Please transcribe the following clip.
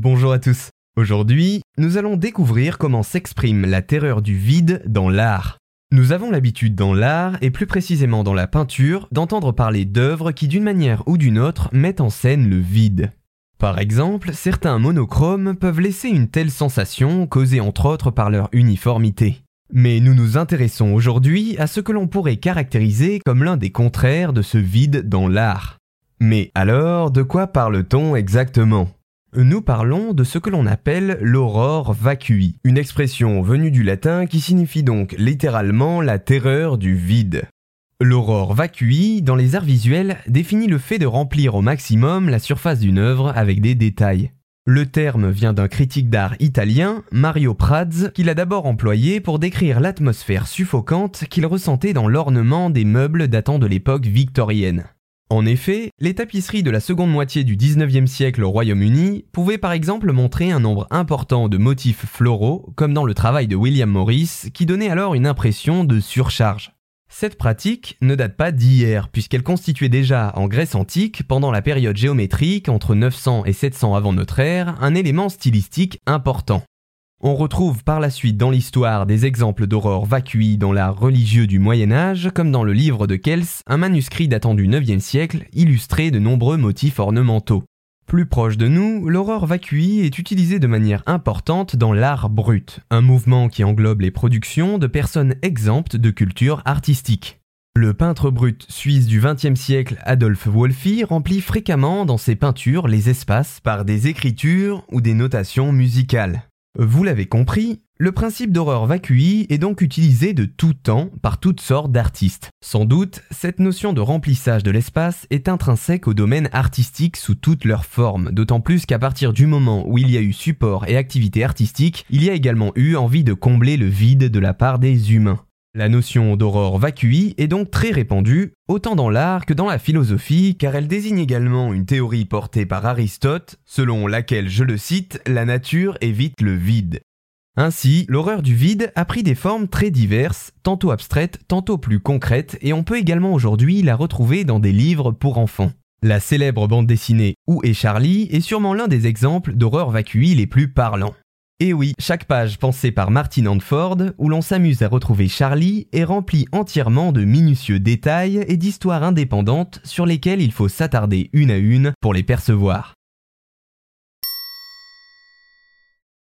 Bonjour à tous. Aujourd'hui, nous allons découvrir comment s'exprime la terreur du vide dans l'art. Nous avons l'habitude dans l'art, et plus précisément dans la peinture, d'entendre parler d'œuvres qui d'une manière ou d'une autre mettent en scène le vide. Par exemple, certains monochromes peuvent laisser une telle sensation causée entre autres par leur uniformité. Mais nous nous intéressons aujourd'hui à ce que l'on pourrait caractériser comme l'un des contraires de ce vide dans l'art. Mais alors, de quoi parle-t-on exactement? Nous parlons de ce que l'on appelle l'aurore vacui, une expression venue du latin qui signifie donc littéralement la terreur du vide. L'aurore vacui, dans les arts visuels, définit le fait de remplir au maximum la surface d'une œuvre avec des détails. Le terme vient d'un critique d'art italien, Mario Prats, qui l'a d'abord employé pour décrire l'atmosphère suffocante qu'il ressentait dans l'ornement des meubles datant de l'époque victorienne. En effet, les tapisseries de la seconde moitié du 19e siècle au Royaume-Uni pouvaient par exemple montrer un nombre important de motifs floraux, comme dans le travail de William Morris, qui donnait alors une impression de surcharge. Cette pratique ne date pas d'hier, puisqu'elle constituait déjà en Grèce antique, pendant la période géométrique entre 900 et 700 avant notre ère, un élément stylistique important. On retrouve par la suite dans l'histoire des exemples d'aurores vacui dans l'art religieux du Moyen Âge, comme dans le livre de Kels, un manuscrit datant du 9e siècle, illustré de nombreux motifs ornementaux. Plus proche de nous, l'aurore vacui est utilisée de manière importante dans l'art brut, un mouvement qui englobe les productions de personnes exemptes de culture artistique. Le peintre brut suisse du XXe siècle Adolphe Wolfi remplit fréquemment dans ses peintures les espaces par des écritures ou des notations musicales. Vous l'avez compris, le principe d'horreur vacui est donc utilisé de tout temps par toutes sortes d'artistes. Sans doute, cette notion de remplissage de l'espace est intrinsèque au domaine artistique sous toutes leurs formes, d'autant plus qu'à partir du moment où il y a eu support et activité artistique, il y a également eu envie de combler le vide de la part des humains. La notion d'aurore vacui est donc très répandue, autant dans l'art que dans la philosophie, car elle désigne également une théorie portée par Aristote, selon laquelle, je le cite, la nature évite le vide. Ainsi, l'horreur du vide a pris des formes très diverses, tantôt abstraites, tantôt plus concrètes, et on peut également aujourd'hui la retrouver dans des livres pour enfants. La célèbre bande dessinée Où est Charlie est sûrement l'un des exemples d'horreur vacui les plus parlants. Et oui, chaque page pensée par Martin Handford, où l'on s'amuse à retrouver Charlie, est remplie entièrement de minutieux détails et d'histoires indépendantes sur lesquelles il faut s'attarder une à une pour les percevoir.